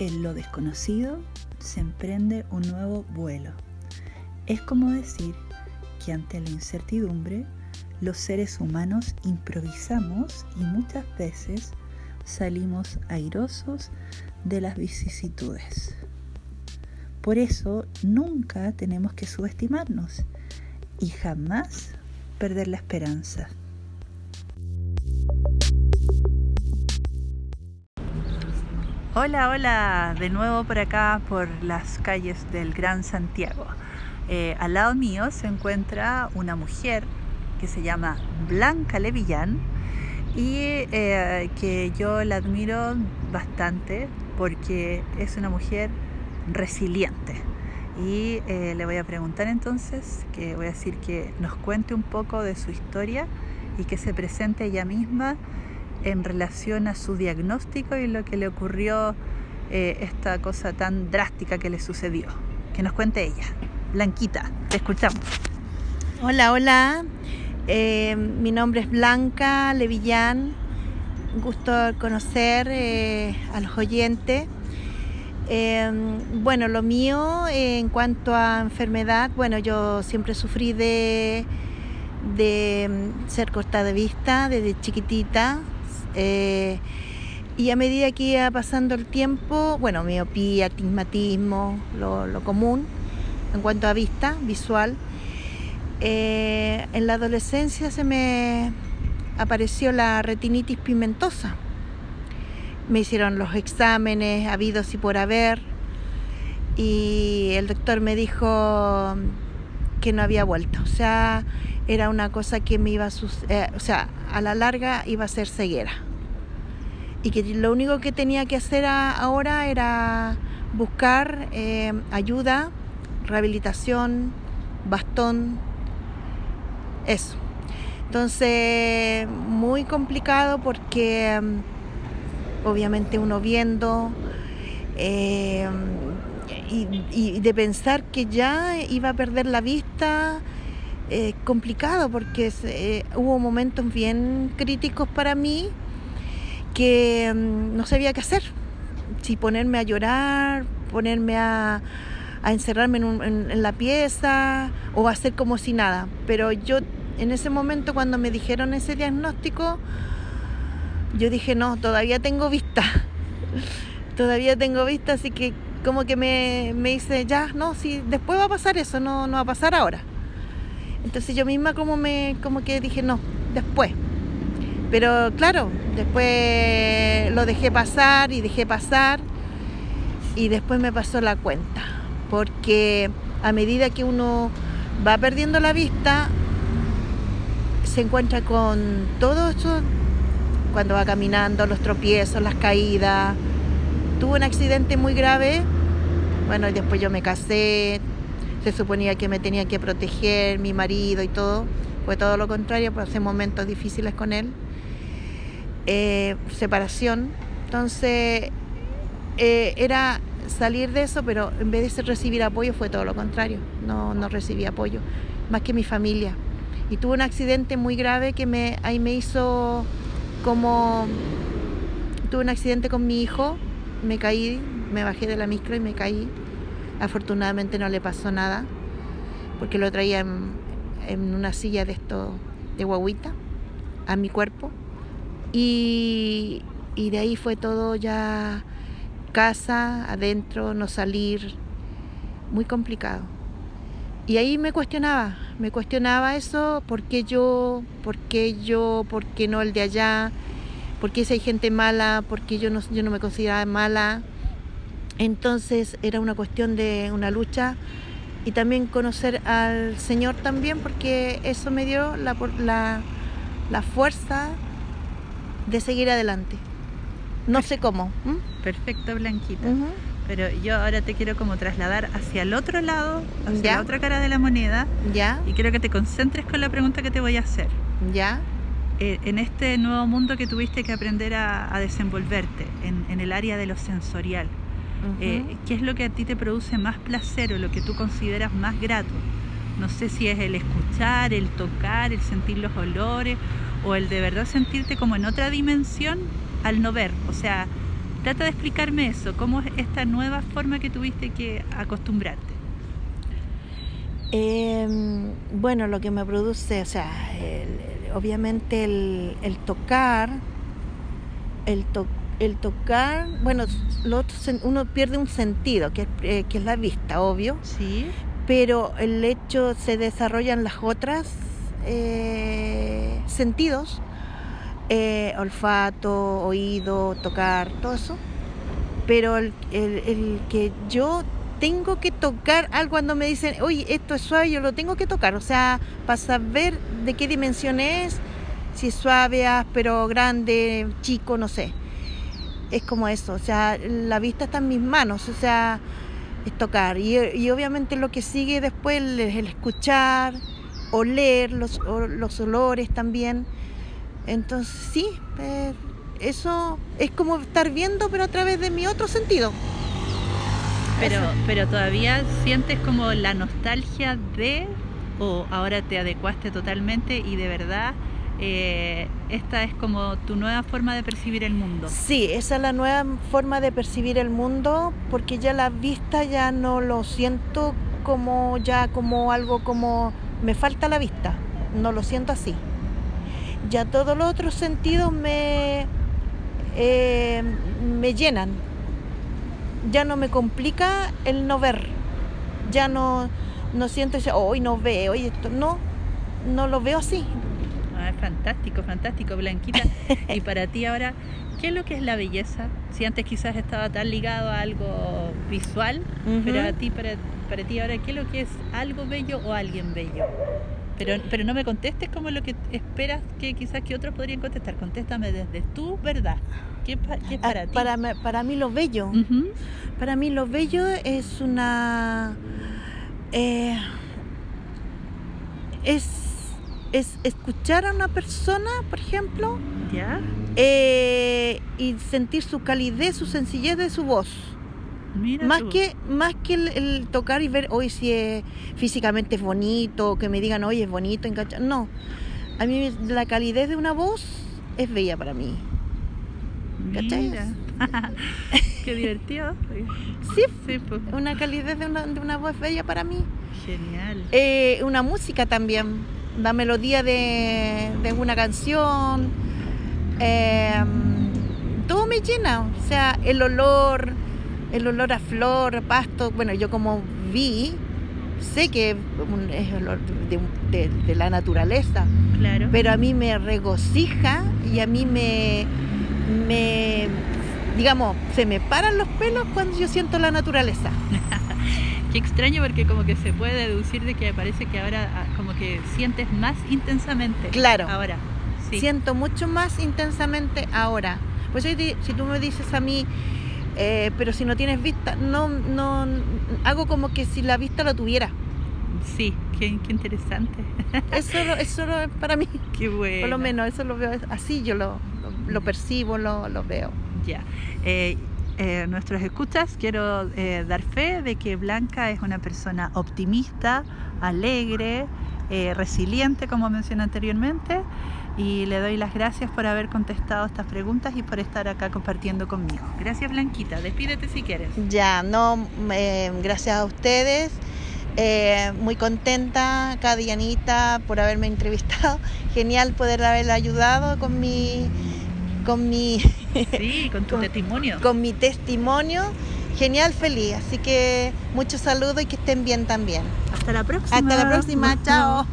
En lo desconocido se emprende un nuevo vuelo. Es como decir que ante la incertidumbre los seres humanos improvisamos y muchas veces salimos airosos de las vicisitudes. Por eso nunca tenemos que subestimarnos y jamás perder la esperanza. Hola, hola, de nuevo por acá, por las calles del Gran Santiago. Eh, al lado mío se encuentra una mujer que se llama Blanca Levillán y eh, que yo la admiro bastante porque es una mujer resiliente. Y eh, le voy a preguntar entonces, que voy a decir que nos cuente un poco de su historia y que se presente ella misma en relación a su diagnóstico y lo que le ocurrió eh, esta cosa tan drástica que le sucedió. Que nos cuente ella. Blanquita, te escuchamos. Hola, hola. Eh, mi nombre es Blanca Levillán. gusto conocer eh, a los oyentes. bueno, lo mío en cuanto a enfermedad, bueno, yo siempre sufrí de, mm, ser cortada de vista desde chiquitita, eh, y a medida que iba pasando el tiempo, bueno, miopía, astigmatismo, lo, común en cuanto a vista visual. Eh, en la adolescencia se me apareció la retinitis pigmentosa. Me hicieron los exámenes habidos y por haber y el doctor me dijo que no había vuelto. O sea, era una cosa que me iba a eh, o sea, a la larga iba a ser ceguera. Y que lo único que tenía que hacer ahora era buscar eh, ayuda, rehabilitación, bastón, eso. Entonces, muy complicado porque mm, obviamente uno viendo eh, y de pensar que ya iba a perder la vista, eh, complicado porque eh, hubo momentos bien críticos para mí que mm, no sabía qué hacer. Si ponerme a llorar, ponerme a, encerrarme en, la pieza o hacer como si nada. Pero yo en ese momento cuando me dijeron ese diagnóstico, yo dije, no, todavía tengo vista. todavía tengo vista, así que como que me, me hice, ya, no, si después va a pasar eso, no, no va a pasar ahora. Entonces yo misma como me como que dije, no, después. Pero claro, después lo dejé pasar y dejé pasar y después me pasó la cuenta, porque a medida que uno va perdiendo la vista, se encuentra con todo eso cuando va caminando, los tropiezos, las caídas. Tuve un accidente muy grave, bueno, después yo me casé, se suponía que me tenía que proteger mi marido y todo. Fue todo lo contrario, pasé momentos difíciles con él. Eh, separación. Entonces, eh, era salir de eso, pero en vez de recibir apoyo fue todo lo contrario. No, no recibí apoyo, más que mi familia. Y tuve un accidente muy grave que me, ahí me hizo como... Tuve un accidente con mi hijo, me caí, me bajé de la micro y me caí Afortunadamente no le pasó nada, porque lo traía en, una silla de esto de guaguita a mi cuerpo. Y, y de ahí fue todo ya casa, adentro, no salir, muy complicado. Y ahí me cuestionaba, me cuestionaba eso, ¿por qué yo? ¿Por qué yo? ¿Por qué no el de allá? ¿Por qué si hay gente mala? ¿Por qué yo no, yo no me consideraba mala? Entonces era una cuestión de una lucha y también conocer al Señor también porque eso me dio la, la, fuerza de seguir adelante. No sé cómo. Perfecto, Blanquita. Pero yo ahora te quiero como trasladar hacia el otro lado, hacia la otra cara de la moneda. Ya. Y quiero que te concentres con la pregunta que te voy a hacer. Ya. Eh, en este nuevo mundo que tuviste que aprender a, desenvolverte, en, en, el área de lo sensorial, eh, ¿Qué es lo que a ti te produce más placer o lo que tú consideras más grato? No sé si es el escuchar, el tocar, el sentir los olores o el de verdad sentirte como en otra dimensión al no ver. O sea, trata de explicarme eso, cómo es esta nueva forma que tuviste que acostumbrarte. Em, bueno, lo que me produce, o sea, obviamente el, tocar, el, el tocar, bueno, uno pierde un sentido, que, eh, que es la vista, obvio. Sí. Pero el hecho se desarrollan las otras eh, sentidos, eh, olfato, oído, tocar, todo eso. Pero el, que yo tengo que tocar algo cuando me dicen, oye, esto es suave, yo lo tengo que tocar. O sea, para saber de qué dimensión es, si es suave, áspero, grande, chico, no sé. Es como eso, o sea, la vista está en mis manos, o sea, es tocar. Y, obviamente lo que sigue después es el escuchar, oler los, los olores también. Entonces sí, eh, eso es como estar viendo pero a través de mi otro sentido. Pero, pero todavía sientes como la nostalgia de, o ahora te adecuaste totalmente y de verdad eh, esta es como tu nueva forma de percibir el mundo. Sí, esa es la nueva forma de percibir el mundo porque ya la vista ya no lo siento como ya como algo como me falta la vista, no lo siento así. Ya todos los otros sentidos me, eh, me llenan. Ya no me complica el no ver. Ya no, no siento ese, hoy no veo, y esto, no, no lo veo así. Ah, fantástico, fantástico, Blanquita. y para ti ahora, ¿qué es lo que es la belleza? Si antes quizás estaba tan ligado a algo visual, pero a ti, para, para ti ahora, ¿qué es lo que es algo bello o alguien bello? Pero, pero no me contestes como lo que esperas que quizás que otros podrían contestar. Contéstame desde tu verdad. ¿Qué, es ah, para ti? Para, para mí lo bello. Para mí lo bello es una... Eh, es, es escuchar a una persona, por ejemplo, ¿Ya? Eh, y sentir su calidez, su sencillez de su voz más que más que el, tocar y ver hoy si es físicamente es bonito, que me digan hoy es bonito, no. A mí la calidez de una voz es bella para mí. ¿Cachai? Qué divertido. Sí, sí pues. una calidez de una, de una voz bella para mí. Genial. Eh, una música también, la melodía de, de una canción. Em, todo me llena, o sea, el olor, el olor a flor, pasto, bueno, yo como vi, sé que es olor de, la naturaleza, claro. pero a mí me regocija y a mí me, me, digamos, se me paran los pelos cuando yo siento la naturaleza. Qué extraño porque como que se puede deducir de que parece que ahora ah, como que sientes más intensamente. Claro. Ahora. Sí. Siento mucho más intensamente ahora. Pues si tú me dices a mí, eh, pero si no tienes vista, no, no, hago como que si la vista lo tuviera. Sí, qué, interesante. Eso, eso es para mí. Qué bueno. Por lo menos eso lo veo así, yo lo, lo, percibo, lo, lo, veo. Ya. Eh, eh, nuestros escuchas, quiero dar fe de que Blanca es una persona optimista, alegre, resiliente, como mencioné anteriormente y le doy las gracias por haber contestado estas preguntas y por estar acá compartiendo conmigo. Gracias Blanquita, despídete si quieres. Ya, no, eh, gracias a ustedes. Eh, muy contenta, Dianita, por haberme entrevistado. Genial poder haberle ayudado con mi... Con mi sí, con tu testimonio. Con mi testimonio. Genial, feliz. Así que muchos saludos y que estén bien también. Hasta la próxima. Hasta la próxima. Chao.